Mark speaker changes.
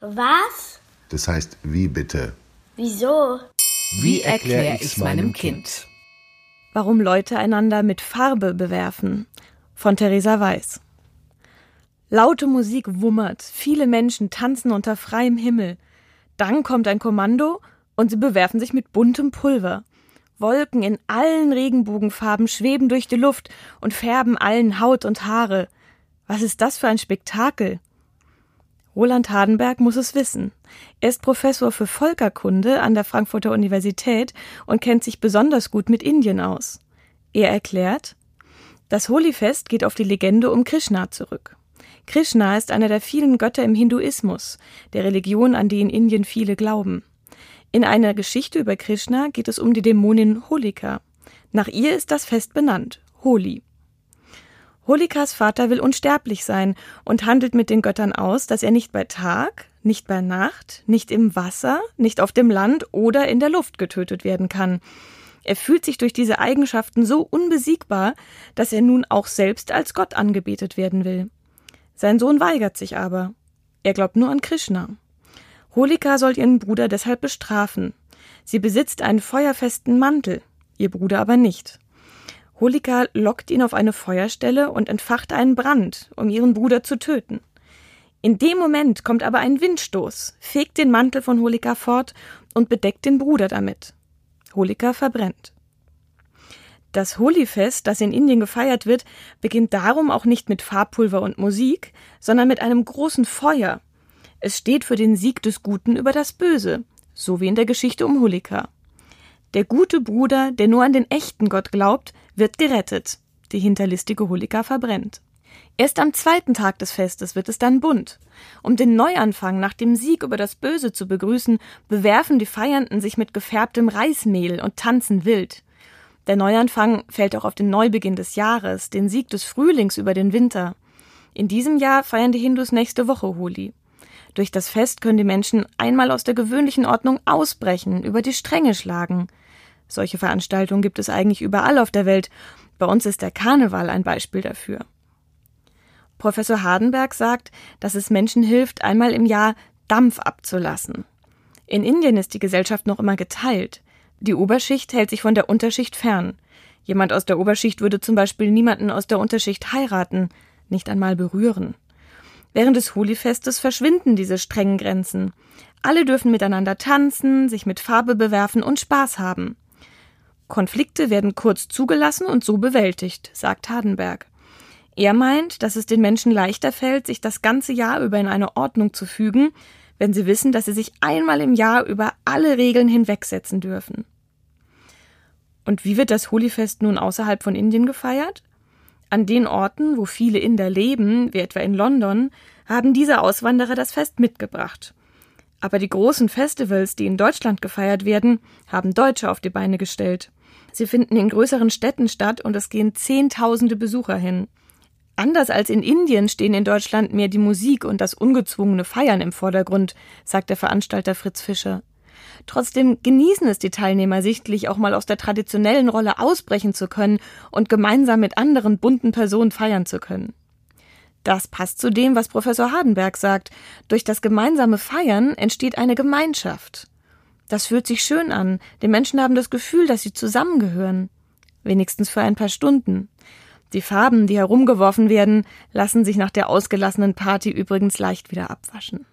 Speaker 1: Was?
Speaker 2: Das heißt, wie bitte?
Speaker 1: Wieso?
Speaker 3: Wie erkläre ich's meinem Kind?
Speaker 4: Warum Leute einander mit Farbe bewerfen. Von Theresa Weiß. Laute Musik wummert, viele Menschen tanzen unter freiem Himmel. Dann kommt ein Kommando und sie bewerfen sich mit buntem Pulver. Wolken in allen Regenbogenfarben schweben durch die Luft und färben allen Haut und Haare. Was ist das für ein Spektakel? Roland Hardenberg muss es wissen. Er ist Professor für Völkerkunde an der Frankfurter Universität und kennt sich besonders gut mit Indien aus. Er erklärt, das Holi-Fest geht auf die Legende um Krishna zurück. Krishna ist einer der vielen Götter im Hinduismus, der Religion, an die in Indien viele glauben. In einer Geschichte über Krishna geht es um die Dämonin Holika. Nach ihr ist das Fest benannt, Holi. Holikas Vater will unsterblich sein und handelt mit den Göttern aus, dass er nicht bei Tag, nicht bei Nacht, nicht im Wasser, nicht auf dem Land oder in der Luft getötet werden kann. Er fühlt sich durch diese Eigenschaften so unbesiegbar, dass er nun auch selbst als Gott angebetet werden will. Sein Sohn weigert sich aber. Er glaubt nur an Krishna. Holika soll ihren Bruder deshalb bestrafen. Sie besitzt einen feuerfesten Mantel, ihr Bruder aber nicht. Holika lockt ihn auf eine Feuerstelle und entfacht einen Brand, um ihren Bruder zu töten. In dem Moment kommt aber ein Windstoß, fegt den Mantel von Holika fort und bedeckt den Bruder damit. Holika verbrennt. Das Holifest, das in Indien gefeiert wird, beginnt darum auch nicht mit Farbpulver und Musik, sondern mit einem großen Feuer. Es steht für den Sieg des Guten über das Böse, so wie in der Geschichte um Holika. Der gute Bruder, der nur an den echten Gott glaubt, wird gerettet. Die hinterlistige Holika verbrennt. Erst am zweiten Tag des Festes wird es dann bunt. Um den Neuanfang nach dem Sieg über das Böse zu begrüßen, bewerfen die Feiernden sich mit gefärbtem Reismehl und tanzen wild. Der Neuanfang fällt auch auf den Neubeginn des Jahres, den Sieg des Frühlings über den Winter. In diesem Jahr feiern die Hindus nächste Woche Holi. Durch das Fest können die Menschen einmal aus der gewöhnlichen Ordnung ausbrechen, über die Stränge schlagen. Solche Veranstaltungen gibt es eigentlich überall auf der Welt. Bei uns ist der Karneval ein Beispiel dafür. Professor Hardenberg sagt, dass es Menschen hilft, einmal im Jahr Dampf abzulassen. In Indien ist die Gesellschaft noch immer geteilt. Die Oberschicht hält sich von der Unterschicht fern. Jemand aus der Oberschicht würde zum Beispiel niemanden aus der Unterschicht heiraten, nicht einmal berühren. Während des Holi-Festes verschwinden diese strengen Grenzen. Alle dürfen miteinander tanzen, sich mit Farbe bewerfen und Spaß haben. Konflikte werden kurz zugelassen und so bewältigt, sagt Hardenberg. Er meint, dass es den Menschen leichter fällt, sich das ganze Jahr über in eine Ordnung zu fügen, wenn sie wissen, dass sie sich einmal im Jahr über alle Regeln hinwegsetzen dürfen. Und wie wird das Holifest nun außerhalb von Indien gefeiert? An den Orten, wo viele Inder leben, wie etwa in London, haben diese Auswanderer das Fest mitgebracht. Aber die großen Festivals, die in Deutschland gefeiert werden, haben Deutsche auf die Beine gestellt. Sie finden in größeren Städten statt und es gehen Zehntausende Besucher hin. Anders als in Indien stehen in Deutschland mehr die Musik und das ungezwungene Feiern im Vordergrund, sagt der Veranstalter Fritz Fischer. Trotzdem genießen es die Teilnehmer sichtlich, auch mal aus der traditionellen Rolle ausbrechen zu können und gemeinsam mit anderen bunten Personen feiern zu können. Das passt zu dem, was Professor Hardenberg sagt. Durch das gemeinsame Feiern entsteht eine Gemeinschaft. Das fühlt sich schön an. Die Menschen haben das Gefühl, dass sie zusammengehören. Wenigstens für ein paar Stunden. Die Farben, die herumgeworfen werden, lassen sich nach der ausgelassenen Party übrigens leicht wieder abwaschen.